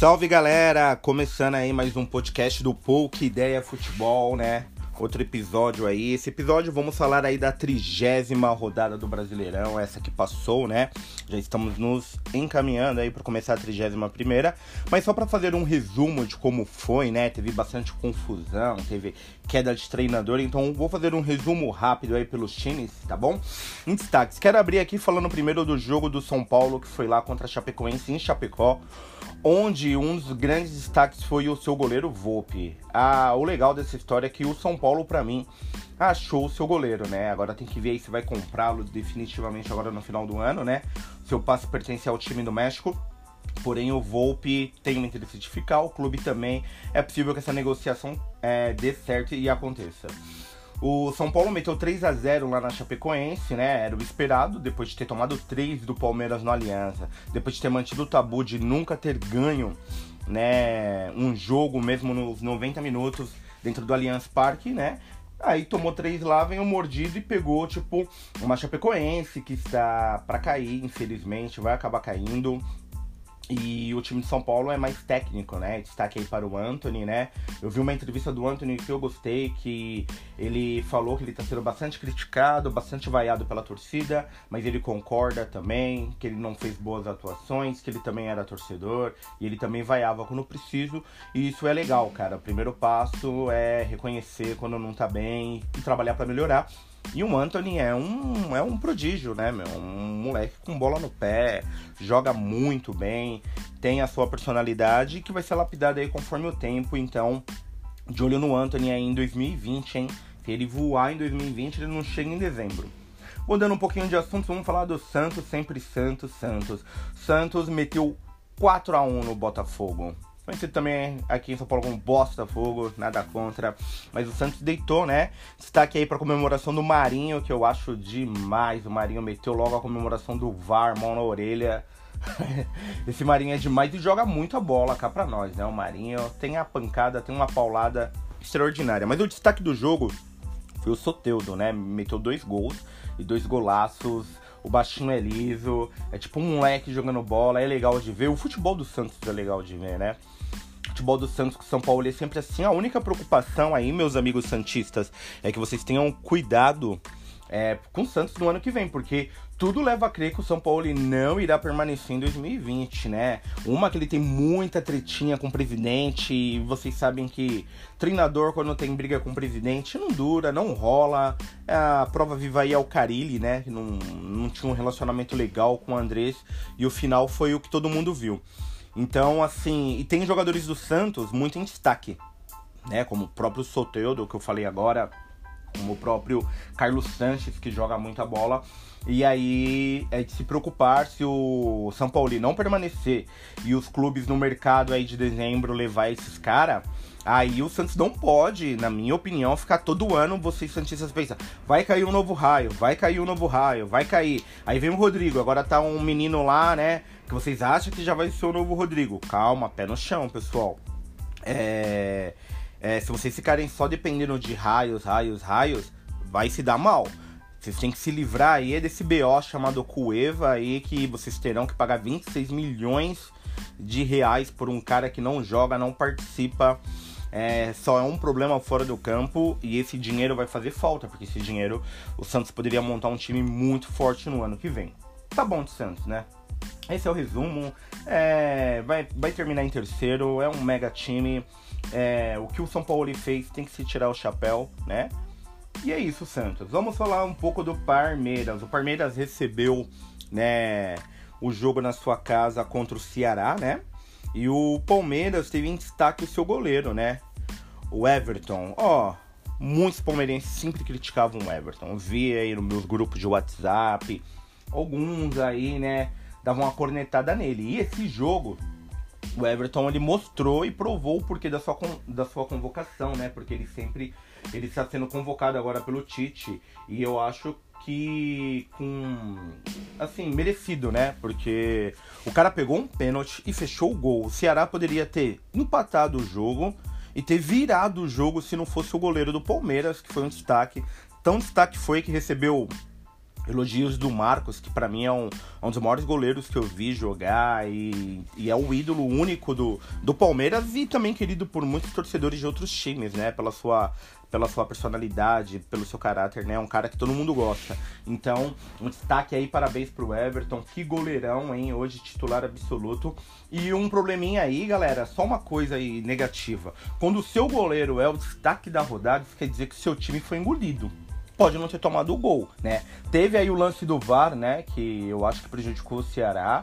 Salve galera! Começando aí mais um podcast do Pouca Ideia Futebol, né? Outro episódio aí. Esse episódio vamos falar aí da trigésima rodada do Brasileirão, essa que passou, né? Já estamos nos encaminhando aí para começar a trigésima primeira. Mas só para fazer um resumo de como foi, né? Teve bastante confusão, teve queda de treinador, então vou fazer um resumo rápido aí pelos times, tá bom? Em destaques, quero abrir aqui falando primeiro do jogo do São Paulo que foi lá contra a Chapecoense em Chapecó onde um dos grandes destaques foi o seu goleiro Volpe. Ah, o legal dessa história é que o São Paulo, para mim, achou o seu goleiro, né? Agora tem que ver se vai comprá-lo definitivamente agora no final do ano, né? Seu passe pertence ao time do México. Porém, o Volpe tem um interesse de ficar, o clube também. É possível que essa negociação é, dê certo e aconteça. O São Paulo meteu 3 a 0 lá na Chapecoense, né? Era o esperado, depois de ter tomado 3 do Palmeiras no Aliança, depois de ter mantido o tabu de nunca ter ganho, né, um jogo mesmo nos 90 minutos dentro do Allianz Parque, né? Aí tomou três lá, veio mordido e pegou, tipo, uma Chapecoense que está para cair, infelizmente, vai acabar caindo. E o time de São Paulo é mais técnico, né? Destaque aí para o Anthony, né? Eu vi uma entrevista do Anthony que eu gostei, que ele falou que ele está sendo bastante criticado, bastante vaiado pela torcida, mas ele concorda também que ele não fez boas atuações, que ele também era torcedor e ele também vaiava quando preciso. E isso é legal, cara. O primeiro passo é reconhecer quando não tá bem e trabalhar para melhorar. E o Anthony é um, é um prodígio, né, meu? Um moleque com bola no pé, joga muito bem, tem a sua personalidade que vai ser lapidada aí conforme o tempo. Então, de olho no Anthony aí em 2020, hein? Se ele voar em 2020, ele não chega em dezembro. Mudando um pouquinho de assunto, vamos falar do Santos, sempre Santos, Santos. Santos meteu 4 a 1 no Botafogo. Conhecido também aqui em São Paulo como Bosta Fogo, nada contra. Mas o Santos deitou, né? Destaque aí pra comemoração do Marinho, que eu acho demais. O Marinho meteu logo a comemoração do VAR, mão na orelha. Esse Marinho é demais e joga muito a bola cá pra nós, né? O Marinho tem a pancada, tem uma paulada extraordinária. Mas o destaque do jogo foi o Soteudo, né? Meteu dois gols e dois golaços o baixinho é liso, é tipo um moleque jogando bola, é legal de ver. O futebol do Santos é legal de ver, né? O futebol do Santos com São Paulo é sempre assim. A única preocupação aí, meus amigos santistas, é que vocês tenham cuidado é, com o Santos no ano que vem, porque tudo leva a crer que o São Paulo não irá permanecer em 2020, né? Uma que ele tem muita tretinha com o presidente, e vocês sabem que treinador, quando tem briga com o presidente, não dura, não rola. A prova viva aí é o Carilli, né? Que não, não tinha um relacionamento legal com o Andrés, e o final foi o que todo mundo viu. Então, assim, e tem jogadores do Santos muito em destaque, né? Como o próprio Soteldo, que eu falei agora, como o próprio Carlos Sanches, que joga muita bola. E aí é de se preocupar se o São Paulo não permanecer e os clubes no mercado aí de dezembro levar esses caras. Aí o Santos não pode, na minha opinião, ficar todo ano vocês Santistas pensam, vai cair um novo raio, vai cair um novo raio, vai cair. Aí vem o Rodrigo, agora tá um menino lá, né? Que vocês acham que já vai ser o novo Rodrigo. Calma, pé no chão, pessoal. É. É, se vocês ficarem só dependendo de raios, raios, raios, vai se dar mal. Vocês têm que se livrar aí desse BO chamado Cueva aí, que vocês terão que pagar 26 milhões de reais por um cara que não joga, não participa. É, só é um problema fora do campo e esse dinheiro vai fazer falta, porque esse dinheiro o Santos poderia montar um time muito forte no ano que vem. Tá bom de Santos, né? Esse é o resumo. É, vai, vai terminar em terceiro, é um mega time. É, o que o São Paulo fez tem que se tirar o chapéu, né? E é isso, Santos. Vamos falar um pouco do Palmeiras. O Palmeiras recebeu, né, o jogo na sua casa contra o Ceará, né? E o Palmeiras teve em destaque o seu goleiro, né? O Everton. Ó, muitos palmeirenses sempre criticavam o Everton. Eu vi aí nos meus grupos de WhatsApp, alguns aí, né, davam uma cornetada nele. E esse jogo o Everton ele mostrou e provou o porquê da sua, da sua convocação, né? Porque ele sempre ele está sendo convocado agora pelo Tite e eu acho que com assim, merecido, né? Porque o cara pegou um pênalti e fechou o gol. O Ceará poderia ter empatado o jogo e ter virado o jogo se não fosse o goleiro do Palmeiras, que foi um destaque. Tão destaque foi que recebeu Elogios do Marcos, que para mim é um, é um dos maiores goleiros que eu vi jogar e, e é o ídolo único do, do Palmeiras e também querido por muitos torcedores de outros times, né? Pela sua, pela sua personalidade, pelo seu caráter, né? É um cara que todo mundo gosta. Então, um destaque aí, parabéns pro Everton. Que goleirão, hein? Hoje titular absoluto. E um probleminha aí, galera, só uma coisa aí negativa. Quando o seu goleiro é o destaque da rodada, isso quer dizer que o seu time foi engolido pode não ter tomado o gol, né? Teve aí o lance do VAR, né? Que eu acho que prejudicou o Ceará.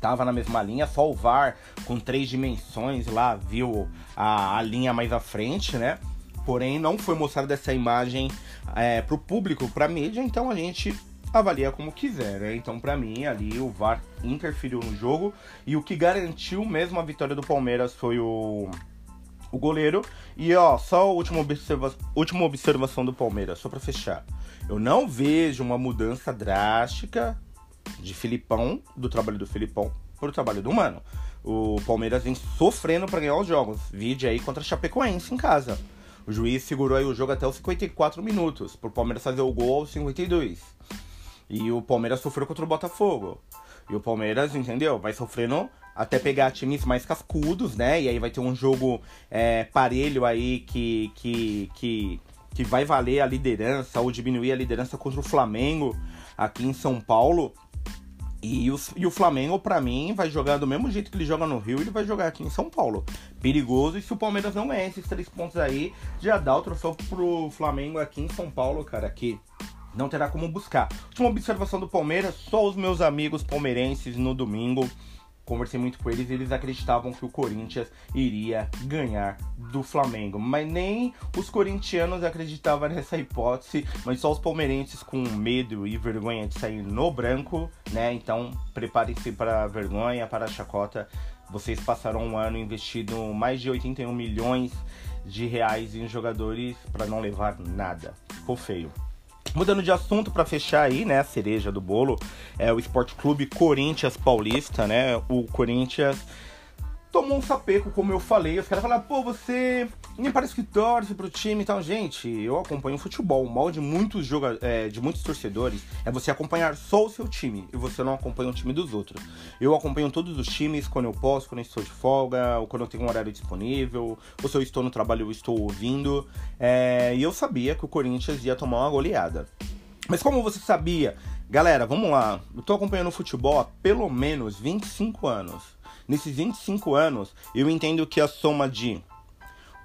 Tava na mesma linha, só o VAR com três dimensões lá viu a, a linha mais à frente, né? Porém, não foi mostrada essa imagem é, pro público, pra mídia, então a gente avalia como quiser, né? Então, para mim, ali o VAR interferiu no jogo e o que garantiu mesmo a vitória do Palmeiras foi o o goleiro. E ó, só a última, observa última observação do Palmeiras, só para fechar. Eu não vejo uma mudança drástica de Filipão, do trabalho do Filipão, pro trabalho do Mano. O Palmeiras vem sofrendo para ganhar os jogos. Vide aí contra a Chapecoense em casa. O juiz segurou aí o jogo até os 54 minutos, pro Palmeiras fazer o gol aos 52. E o Palmeiras sofreu contra o Botafogo. E o Palmeiras, entendeu? Vai sofrendo até pegar times mais cascudos, né? E aí vai ter um jogo é, parelho aí que, que, que, que vai valer a liderança ou diminuir a liderança contra o Flamengo aqui em São Paulo. E o, e o Flamengo, para mim, vai jogar do mesmo jeito que ele joga no Rio, ele vai jogar aqui em São Paulo. Perigoso. E se o Palmeiras não ganhar esses três pontos aí, já dá o troféu pro Flamengo aqui em São Paulo, cara. Que não terá como buscar. Última observação do Palmeiras: só os meus amigos palmeirenses no domingo conversei muito com eles eles acreditavam que o Corinthians iria ganhar do Flamengo. Mas nem os corintianos acreditavam nessa hipótese, mas só os palmeirenses com medo e vergonha de sair no branco, né? Então preparem-se para a vergonha, para a chacota. Vocês passaram um ano investindo mais de 81 milhões de reais em jogadores para não levar nada. Ficou feio. Mudando de assunto para fechar aí, né, a cereja do bolo, é o Esporte Clube Corinthians Paulista, né? O Corinthians tomou um sapeco, como eu falei. Os caras falaram, pô, você nem parece que torce pro time e tal. Gente, eu acompanho futebol. O mal de muitos, é, de muitos torcedores é você acompanhar só o seu time e você não acompanha o time dos outros. Eu acompanho todos os times quando eu posso, quando eu estou de folga, ou quando eu tenho um horário disponível, ou se eu estou no trabalho eu estou ouvindo. É, e eu sabia que o Corinthians ia tomar uma goleada. Mas como você sabia? Galera, vamos lá. Eu tô acompanhando o futebol há pelo menos 25 anos. Nesses 25 anos, eu entendo que a soma de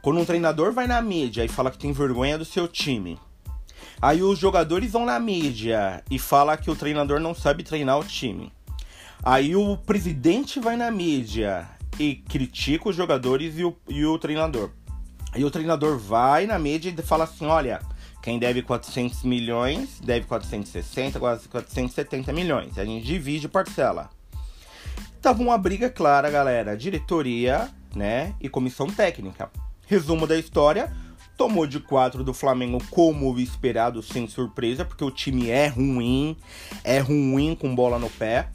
quando um treinador vai na mídia e fala que tem vergonha do seu time, aí os jogadores vão na mídia e fala que o treinador não sabe treinar o time. Aí o presidente vai na mídia e critica os jogadores e o, e o treinador. Aí o treinador vai na mídia e fala assim: olha, quem deve 400 milhões deve 460, quase 470 milhões. A gente divide parcela tava uma briga clara, galera. Diretoria, né? E comissão técnica. Resumo da história: tomou de 4 do Flamengo como esperado, sem surpresa, porque o time é ruim, é ruim com bola no pé.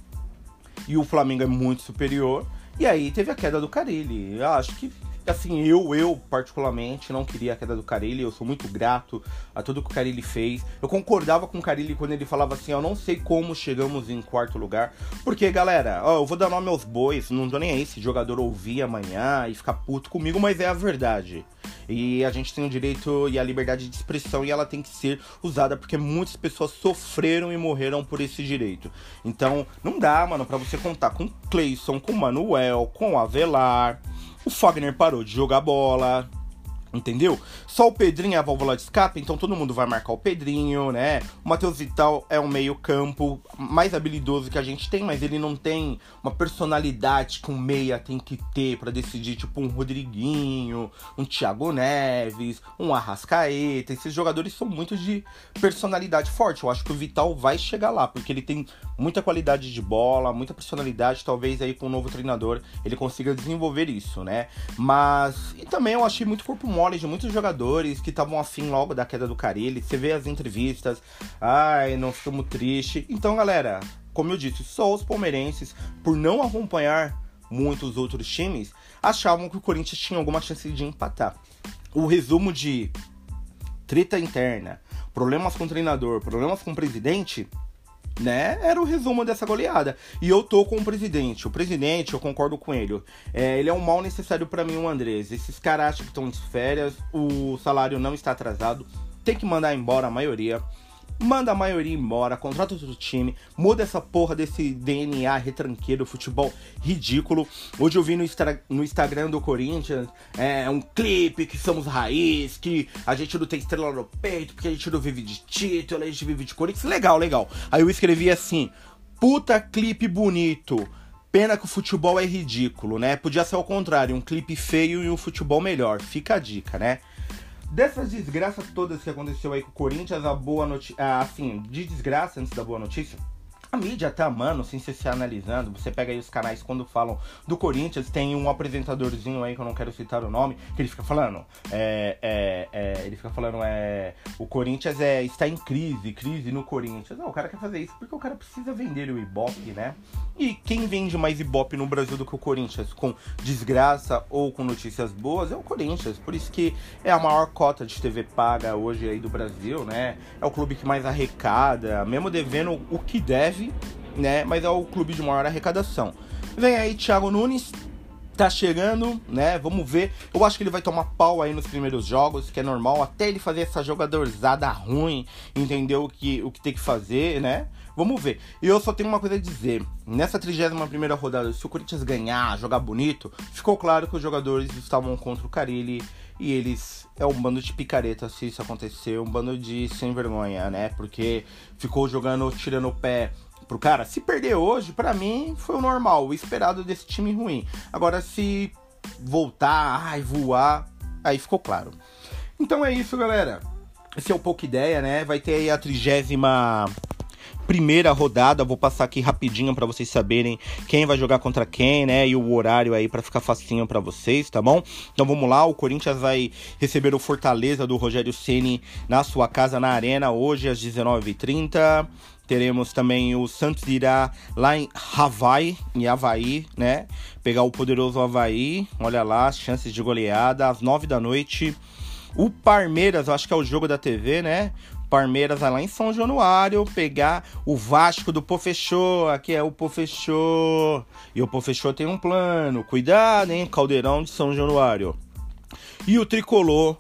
E o Flamengo é muito superior. E aí teve a queda do Carilli. Eu acho que assim, eu, eu particularmente não queria a queda do Carilli, eu sou muito grato a tudo que o Carilli fez. Eu concordava com o Carilli quando ele falava assim, eu não sei como chegamos em quarto lugar, porque galera, ó, eu vou dar nome aos bois, não tô nem aí se jogador ouvir amanhã e ficar puto comigo, mas é a verdade. E a gente tem o direito e a liberdade de expressão e ela tem que ser usada porque muitas pessoas sofreram e morreram por esse direito. Então, não dá, mano, para você contar com Cleison, com Manuel, com Avelar, o Fagner parou de jogar bola. Entendeu? Só o Pedrinho é a válvula de escape, então todo mundo vai marcar o Pedrinho, né? O Matheus Vital é o meio-campo mais habilidoso que a gente tem, mas ele não tem uma personalidade que um meia tem que ter para decidir, tipo um Rodriguinho, um Thiago Neves, um Arrascaeta. Esses jogadores são muito de personalidade forte. Eu acho que o Vital vai chegar lá, porque ele tem muita qualidade de bola, muita personalidade. Talvez aí com um novo treinador ele consiga desenvolver isso, né? Mas. E também eu achei muito corpo mole de muitos jogadores que estavam afim logo da queda do Carilli. Você vê as entrevistas, ai, não ficamos tristes. Então, galera, como eu disse, só os palmeirenses, por não acompanhar muitos outros times, achavam que o Corinthians tinha alguma chance de empatar. O resumo de treta interna, problemas com o treinador, problemas com o presidente, né? Era o resumo dessa goleada. E eu tô com o presidente. O presidente, eu concordo com ele. É, ele é um mal necessário para mim, o Andrés. Esses caras que estão de férias, o salário não está atrasado, tem que mandar embora a maioria manda a maioria embora, contrata outro time, muda essa porra desse DNA retranqueiro, futebol ridículo. Hoje eu vi no, no Instagram do Corinthians é, um clipe que somos raiz, que a gente não tem estrela no peito, porque a gente não vive de título, a gente vive de Corinthians. Legal, legal. Aí eu escrevi assim: puta clipe bonito. Pena que o futebol é ridículo, né? Podia ser ao contrário, um clipe feio e um futebol melhor. Fica a dica, né? Dessas desgraças todas que aconteceu aí com o Corinthians, a boa notícia. Assim, de desgraça antes da boa notícia. A mídia tá, mano, sem se, se analisando. Você pega aí os canais quando falam do Corinthians, tem um apresentadorzinho aí que eu não quero citar o nome, que ele fica falando. É, é, é, ele fica falando, é. O Corinthians é, está em crise, crise no Corinthians. Não, o cara quer fazer isso porque o cara precisa vender o Ibope, né? E quem vende mais Ibope no Brasil do que o Corinthians, com desgraça ou com notícias boas, é o Corinthians. Por isso que é a maior cota de TV paga hoje aí do Brasil, né? É o clube que mais arrecada, mesmo devendo o que deve né? Mas é o clube de maior arrecadação. Vem aí Thiago Nunes, tá chegando, né? Vamos ver. Eu acho que ele vai tomar pau aí nos primeiros jogos, que é normal, até ele fazer essa jogadorzada ruim, entender o que, o que tem que fazer, né? Vamos ver. E eu só tenho uma coisa a dizer. Nessa 31 primeira rodada, se o Corinthians ganhar, jogar bonito, ficou claro que os jogadores estavam contra o Carilli e eles é um bando de picareta se isso acontecer, um bando de sem vergonha, né? Porque ficou jogando, tirando o pé pro cara. Se perder hoje, para mim, foi o normal, o esperado desse time ruim. Agora, se voltar, ai, voar, aí ficou claro. Então é isso, galera. Esse é o pouco ideia, né? Vai ter aí a trigésima primeira rodada. Vou passar aqui rapidinho para vocês saberem quem vai jogar contra quem, né? E o horário aí para ficar facinho para vocês, tá bom? Então vamos lá, o Corinthians vai receber o Fortaleza do Rogério Ceni na sua casa na Arena hoje às 19h30. Teremos também o Santos irá lá em Havaí, em Havaí, né? Pegar o poderoso Havaí. Olha lá, chances de goleada às nove da noite. O Palmeiras, acho que é o jogo da TV, né? Palmeiras lá em São Januário pegar o Vasco do Pofechô. Aqui é o Pofechô. E o Pofechô tem um plano. Cuidado, hein? Caldeirão de São Januário. E o Tricolor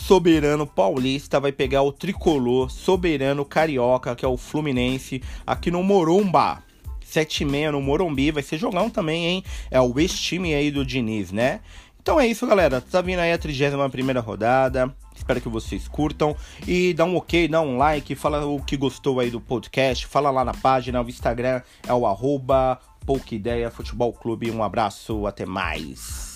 soberano paulista vai pegar o tricolor soberano carioca, que é o Fluminense, aqui no Morumba. 7 e no Morumbi, vai ser jogão também, hein? É o ex-time aí do Diniz, né? Então é isso, galera. Tá vindo aí a 31 primeira rodada. Espero que vocês curtam. E dá um ok, dá um like, fala o que gostou aí do podcast. Fala lá na página, o Instagram é o arroba Pouca Ideia Futebol Clube. Um abraço, até mais.